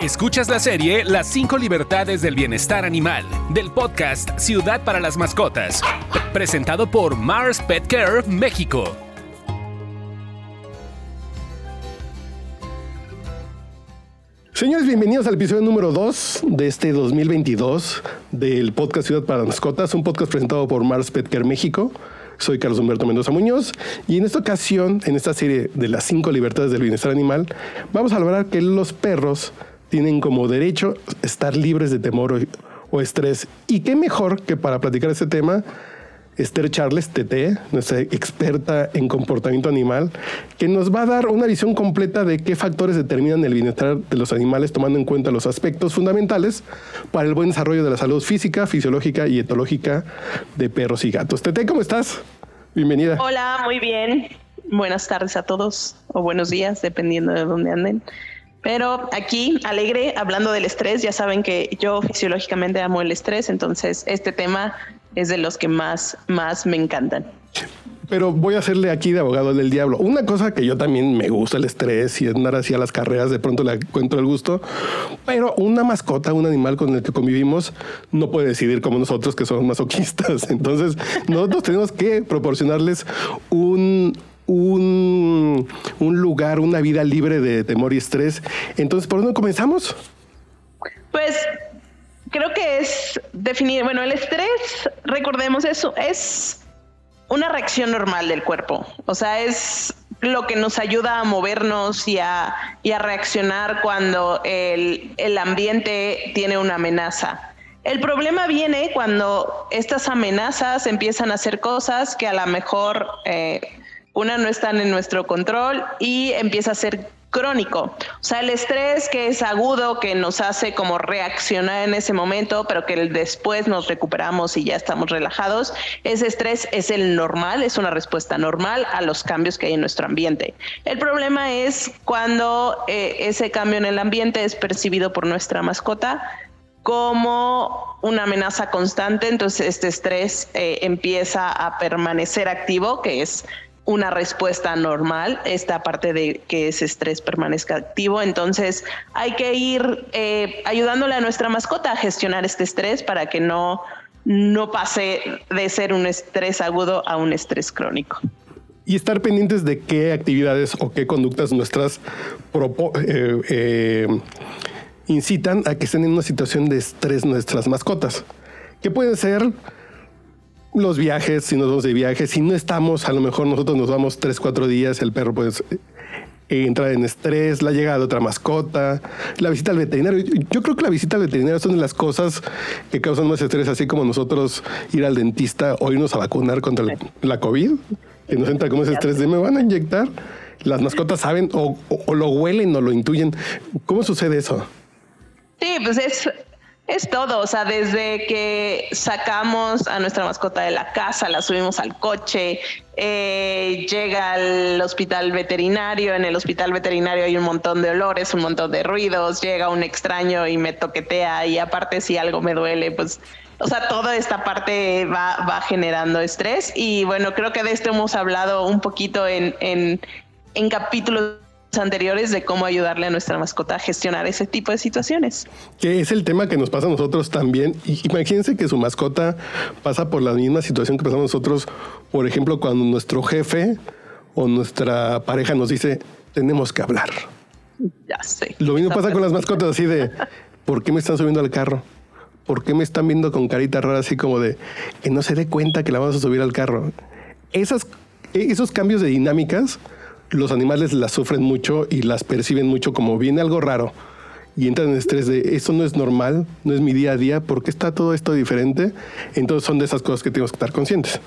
Escuchas la serie Las 5 libertades del bienestar animal del podcast Ciudad para las Mascotas, presentado por Mars Pet Care México. Señores, bienvenidos al episodio número 2 de este 2022 del podcast Ciudad para las Mascotas, un podcast presentado por Mars Pet Care México. Soy Carlos Humberto Mendoza Muñoz y en esta ocasión, en esta serie de las cinco libertades del bienestar animal, vamos a hablar que los perros tienen como derecho estar libres de temor o, estrés. Y qué mejor que para platicar este tema Esther Charles TT, nuestra experta en comportamiento animal, que nos va a dar una visión completa de qué factores determinan el bienestar de los animales, tomando en cuenta los aspectos fundamentales para el buen desarrollo de la salud física, fisiológica y etológica de perros y gatos. TT, ¿cómo estás? Bienvenida. Hola, muy bien. Buenas tardes a todos o buenos días, dependiendo de dónde anden. Pero aquí, alegre, hablando del estrés, ya saben que yo fisiológicamente amo el estrés, entonces este tema es de los que más, más me encantan. Pero voy a hacerle aquí de abogado del diablo. Una cosa que yo también me gusta el estrés y andar así a las carreras, de pronto le encuentro el gusto. Pero una mascota, un animal con el que convivimos, no puede decidir como nosotros que somos masoquistas. Entonces, nosotros tenemos que proporcionarles un, un, un, lugar, una vida libre de temor y estrés. Entonces, ¿por dónde comenzamos? Pues creo que es definir, bueno, el estrés, recordemos eso, es una reacción normal del cuerpo. O sea, es lo que nos ayuda a movernos y a, y a reaccionar cuando el, el ambiente tiene una amenaza. El problema viene cuando estas amenazas empiezan a hacer cosas que a lo mejor eh, una no están en nuestro control y empieza a ser crónico. O sea, el estrés que es agudo, que nos hace como reaccionar en ese momento, pero que después nos recuperamos y ya estamos relajados, ese estrés es el normal, es una respuesta normal a los cambios que hay en nuestro ambiente. El problema es cuando eh, ese cambio en el ambiente es percibido por nuestra mascota como una amenaza constante, entonces este estrés eh, empieza a permanecer activo, que es una respuesta normal, esta parte de que ese estrés permanezca activo. Entonces hay que ir eh, ayudándole a nuestra mascota a gestionar este estrés para que no, no pase de ser un estrés agudo a un estrés crónico. Y estar pendientes de qué actividades o qué conductas nuestras eh, eh, incitan a que estén en una situación de estrés nuestras mascotas. Que pueden ser los viajes, si nos vamos de viaje, si no estamos, a lo mejor nosotros nos vamos tres, cuatro días, el perro puede eh, entrar en estrés, la llegada de otra mascota, la visita al veterinario. Yo creo que la visita al veterinario son de las cosas que causan más estrés, así como nosotros ir al dentista o irnos a vacunar contra la COVID, que nos entra como ese estrés de me van a inyectar. Las mascotas saben o, o lo huelen o lo intuyen. ¿Cómo sucede eso? Sí, pues es es todo, o sea, desde que sacamos a nuestra mascota de la casa, la subimos al coche, eh, llega al hospital veterinario, en el hospital veterinario hay un montón de olores, un montón de ruidos, llega un extraño y me toquetea y aparte si algo me duele, pues, o sea, toda esta parte va, va generando estrés y bueno, creo que de esto hemos hablado un poquito en, en, en capítulos anteriores de cómo ayudarle a nuestra mascota a gestionar ese tipo de situaciones. Que es el tema que nos pasa a nosotros también. Imagínense que su mascota pasa por la misma situación que pasamos nosotros, por ejemplo, cuando nuestro jefe o nuestra pareja nos dice, tenemos que hablar. Ya sé. Lo mismo pasa con las mascotas, así de, ¿por qué me están subiendo al carro? ¿Por qué me están viendo con carita rara, así como de que no se dé cuenta que la vamos a subir al carro? Esas, esos cambios de dinámicas los animales las sufren mucho y las perciben mucho como viene algo raro y entran en estrés de eso no es normal, no es mi día a día, ¿por qué está todo esto diferente? Entonces son de esas cosas que tenemos que estar conscientes.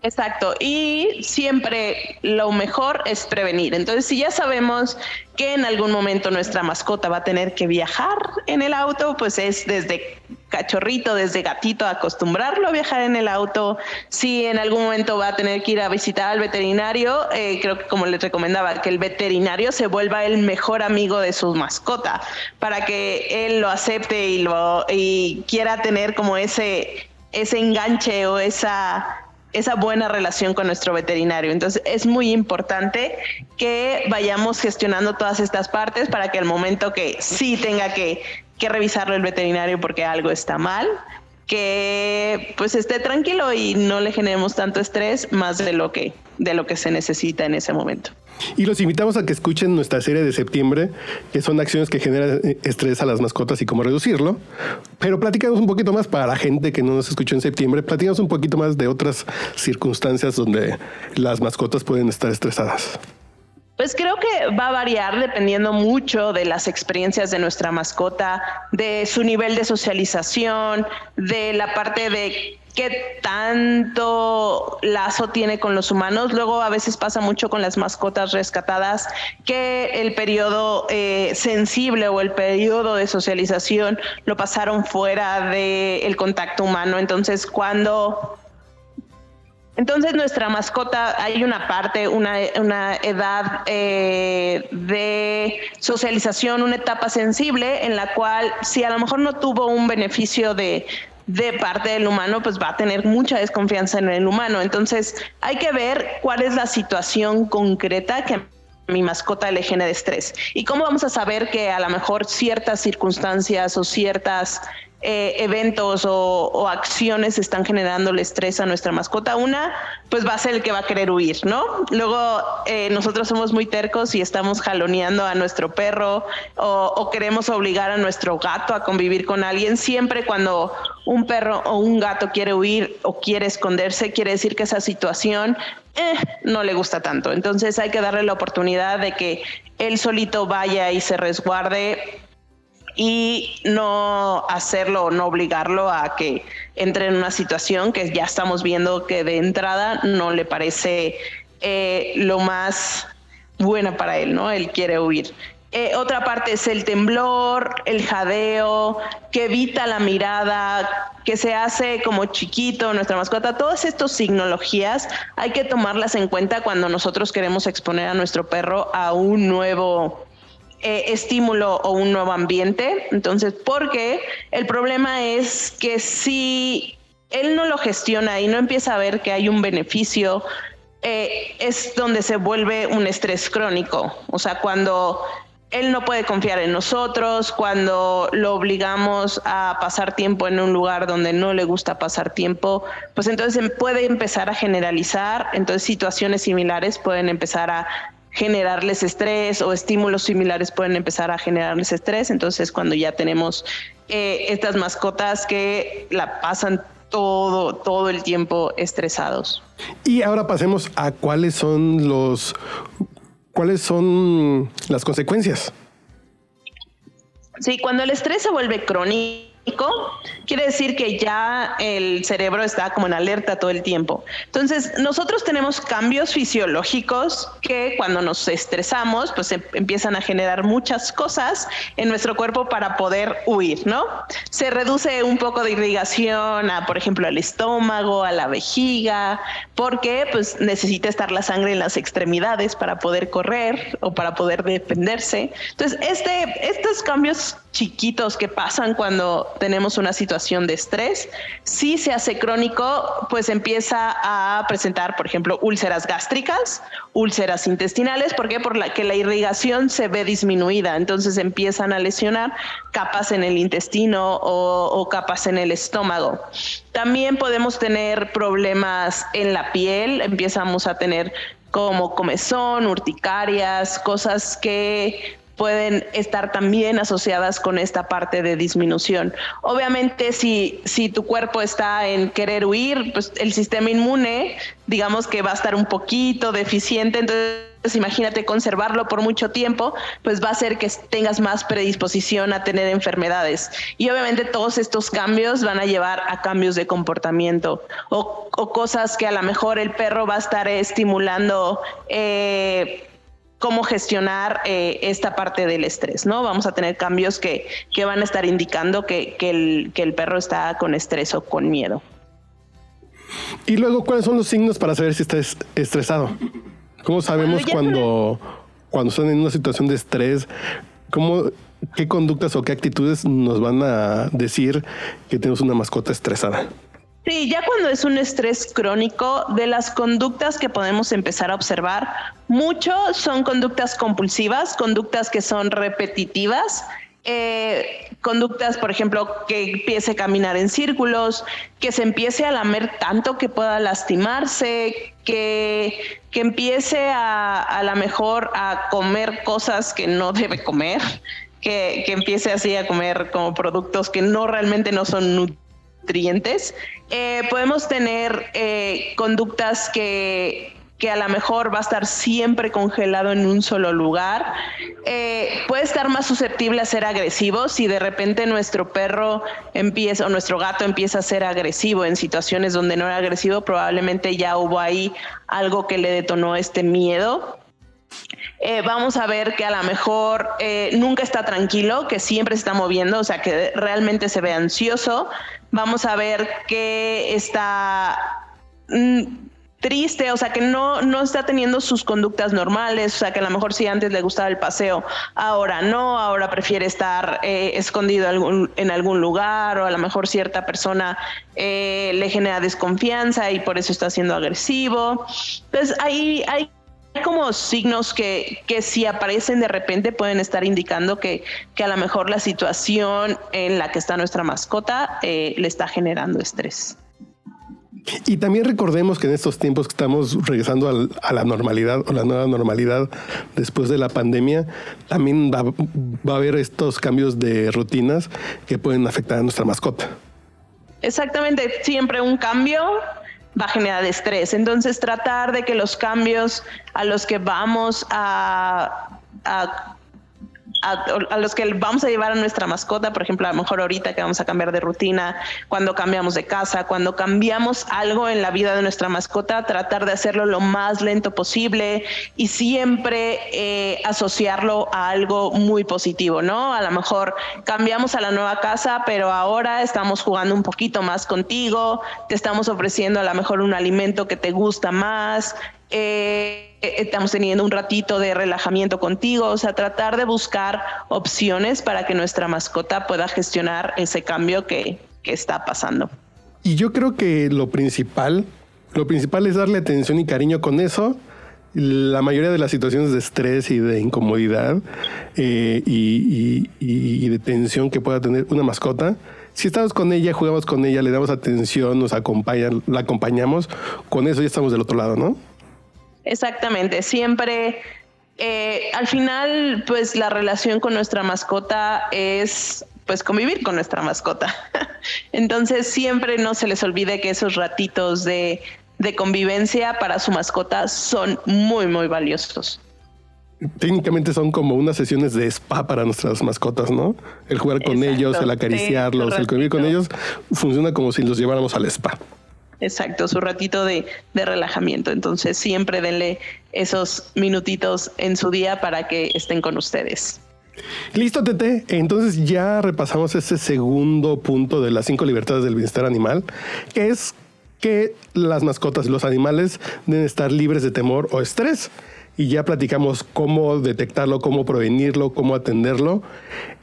Exacto, y siempre lo mejor es prevenir. Entonces, si ya sabemos que en algún momento nuestra mascota va a tener que viajar en el auto, pues es desde cachorrito, desde gatito, acostumbrarlo a viajar en el auto. Si en algún momento va a tener que ir a visitar al veterinario, eh, creo que como les recomendaba, que el veterinario se vuelva el mejor amigo de su mascota, para que él lo acepte y, lo, y quiera tener como ese, ese enganche o esa esa buena relación con nuestro veterinario. Entonces es muy importante que vayamos gestionando todas estas partes para que al momento que sí tenga que, que revisarlo el veterinario porque algo está mal, que pues esté tranquilo y no le generemos tanto estrés más de lo que de lo que se necesita en ese momento. Y los invitamos a que escuchen nuestra serie de septiembre, que son acciones que generan estrés a las mascotas y cómo reducirlo. Pero platicamos un poquito más para la gente que no nos escuchó en septiembre, platicamos un poquito más de otras circunstancias donde las mascotas pueden estar estresadas. Pues creo que va a variar dependiendo mucho de las experiencias de nuestra mascota, de su nivel de socialización, de la parte de qué tanto lazo tiene con los humanos. Luego a veces pasa mucho con las mascotas rescatadas que el periodo eh, sensible o el periodo de socialización lo pasaron fuera del contacto humano. Entonces cuando entonces nuestra mascota, hay una parte, una, edad eh, de socialización, una etapa sensible en la cual si a lo mejor no tuvo un beneficio de, de parte del humano, pues va a tener mucha desconfianza en el humano. Entonces hay que ver cuál es la situación concreta que mi mascota le genera estrés. ¿Y cómo vamos a saber que a lo mejor ciertas circunstancias o ciertas eh, eventos o, acciones están generando el estrés a nuestra mascota, una, pues va a ser el que va a querer huir, ¿no? Luego eh, nosotros somos muy tercos y estamos jaloneando a nuestro perro o, o, queremos obligar a nuestro gato a convivir con alguien. Siempre cuando un perro o un gato quiere huir o quiere esconderse, quiere decir que esa situación eh, no le gusta tanto. Entonces hay que darle la oportunidad de que él solito vaya y se resguarde y no hacerlo o no obligarlo a que entre en una situación que ya estamos viendo que de entrada no le parece eh, lo más buena para él, ¿no? Él quiere huir. Eh, otra parte es el temblor, el jadeo, que evita la mirada, que se hace como chiquito, nuestra mascota. Todas estas signologías hay que tomarlas en cuenta cuando nosotros queremos exponer a nuestro perro a un nuevo eh, estímulo o un nuevo ambiente. Entonces, porque el problema es que si él no lo gestiona y no empieza a ver que hay un beneficio, eh, es donde se vuelve un estrés crónico. O sea, cuando él no puede confiar en nosotros, cuando lo obligamos a pasar tiempo en un lugar donde no le gusta pasar tiempo, pues entonces puede empezar a generalizar, entonces situaciones similares pueden empezar a generarles estrés o estímulos similares pueden empezar a generarles estrés. Entonces, cuando ya tenemos eh, estas mascotas que la pasan todo, todo el tiempo estresados. Y ahora pasemos a cuáles son los, cuáles son las consecuencias. Sí, cuando el estrés se vuelve crónico, quiere decir que ya el cerebro está como en alerta todo el tiempo. Entonces, nosotros tenemos cambios fisiológicos que cuando nos estresamos, pues em, empiezan a generar muchas cosas en nuestro cuerpo para poder huir, ¿no? Se reduce un poco de irrigación a, por ejemplo, al estómago, a la vejiga, porque pues necesita estar la sangre en las extremidades para poder correr o para poder defenderse. Entonces, este, estos cambios chiquitos que pasan cuando tenemos una situación de estrés. Si se hace crónico, pues empieza a presentar, por ejemplo, úlceras gástricas, úlceras intestinales, ¿por qué? Porque la irrigación se ve disminuida, entonces empiezan a lesionar capas en el intestino o, o capas en el estómago. También podemos tener problemas en la piel, empezamos a tener como comezón, urticarias, cosas que pueden estar también asociadas con esta parte de disminución. Obviamente, si, si tu cuerpo está en querer huir, pues el sistema inmune, digamos que va a estar un poquito deficiente, entonces imagínate conservarlo por mucho tiempo, pues va a hacer que tengas más predisposición a tener enfermedades. Y obviamente todos estos cambios van a llevar a cambios de comportamiento o, o cosas que a lo mejor el perro va a estar estimulando. Eh, cómo gestionar eh, esta parte del estrés, ¿no? Vamos a tener cambios que, que van a estar indicando que, que, el, que el perro está con estrés o con miedo. Y luego, ¿cuáles son los signos para saber si está estresado? ¿Cómo sabemos cuando, cuando están en una situación de estrés? ¿Cómo, ¿Qué conductas o qué actitudes nos van a decir que tenemos una mascota estresada? Sí, ya cuando es un estrés crónico, de las conductas que podemos empezar a observar, mucho son conductas compulsivas, conductas que son repetitivas, eh, conductas, por ejemplo, que empiece a caminar en círculos, que se empiece a lamer tanto que pueda lastimarse, que, que empiece a a lo mejor a comer cosas que no debe comer, que, que empiece así a comer como productos que no realmente no son nutrientes. Eh, podemos tener eh, conductas que, que a lo mejor va a estar siempre congelado en un solo lugar. Eh, puede estar más susceptible a ser agresivo si de repente nuestro perro empieza o nuestro gato empieza a ser agresivo en situaciones donde no era agresivo, probablemente ya hubo ahí algo que le detonó este miedo. Eh, vamos a ver que a lo mejor eh, nunca está tranquilo, que siempre se está moviendo, o sea, que realmente se ve ansioso. Vamos a ver que está mm, triste, o sea, que no, no está teniendo sus conductas normales, o sea, que a lo mejor si antes le gustaba el paseo, ahora no, ahora prefiere estar eh, escondido en algún lugar, o a lo mejor cierta persona le genera desconfianza y por eso está siendo agresivo. Entonces, ahí hay como signos que, que si aparecen de repente pueden estar indicando que, que a lo mejor la situación en la que está nuestra mascota eh, le está generando estrés. Y también recordemos que en estos tiempos que estamos regresando al, a la normalidad o la nueva normalidad después de la pandemia, también va, va, a haber estos cambios de rutinas que pueden afectar a nuestra mascota. Exactamente, siempre un cambio va a generar estrés. Entonces tratar de que los cambios a los que vamos a, a a, los que vamos a llevar a nuestra mascota, por ejemplo, a lo mejor ahorita que vamos a cambiar de rutina, cuando cambiamos de casa, cuando cambiamos algo en la vida de nuestra mascota, tratar de hacerlo lo más lento posible y siempre eh, asociarlo a algo muy positivo, ¿no? A lo mejor cambiamos a la nueva casa, pero ahora estamos jugando un poquito más contigo, te estamos ofreciendo a lo mejor un alimento que te gusta más, eh, estamos teniendo un ratito de relajamiento contigo, o sea, tratar de buscar opciones para que nuestra mascota pueda gestionar ese cambio que, que está pasando. Y yo creo que lo principal, lo principal es darle atención y cariño con eso. La mayoría de las situaciones de estrés y de incomodidad eh, y, y, de tensión que pueda tener una mascota, si estamos con ella, jugamos con ella, le damos atención, nos acompañan, la acompañamos, con eso ya estamos del otro lado, ¿no? Exactamente, siempre eh, al final, pues la relación con nuestra mascota es pues convivir con nuestra mascota. Entonces siempre no se les olvide que esos ratitos de, de convivencia para su mascota son muy, muy valiosos. Técnicamente son como unas sesiones de spa para nuestras mascotas, ¿no? El jugar con Exacto, ellos, el acariciarlos, el convivir con ellos, funciona como si los lleváramos al spa. Exacto, su ratito de, de, relajamiento. Entonces siempre denle esos minutitos en su día para que estén con ustedes. Listo, Tete. Entonces ya repasamos ese segundo punto de las cinco libertades del bienestar animal, que es que las mascotas los animales deben estar libres de temor o estrés y ya platicamos cómo detectarlo, cómo prevenirlo, cómo atenderlo.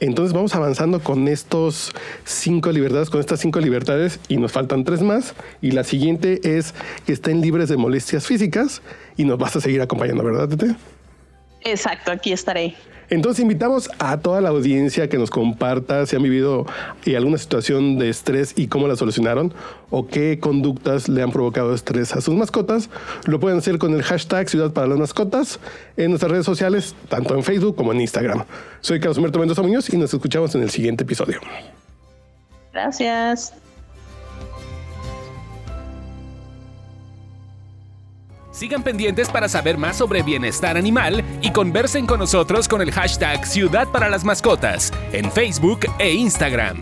Entonces vamos avanzando con estos cinco libertades, con estas cinco libertades y nos faltan tres más. Y la siguiente es que estén libres de molestias físicas y nos vas a seguir acompañando, ¿verdad, Tete? Exacto, aquí estaré. Entonces invitamos a toda la audiencia que nos comparta si han vivido eh, alguna situación de estrés y cómo la solucionaron o qué conductas le han provocado estrés a sus mascotas. Lo pueden hacer con el hashtag Ciudad para las Mascotas en nuestras redes sociales, tanto en Facebook como en Instagram. Soy Carlos Humberto Mendoza Muñoz y nos escuchamos en el siguiente episodio. Gracias. Sigan pendientes para saber más sobre bienestar animal y conversen con nosotros con el hashtag Ciudad para las Mascotas en Facebook e Instagram.